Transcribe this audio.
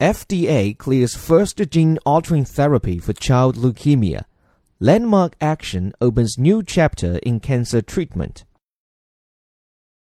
FDA clears first gene-altering therapy for child leukemia. Landmark Action opens new chapter in cancer treatment.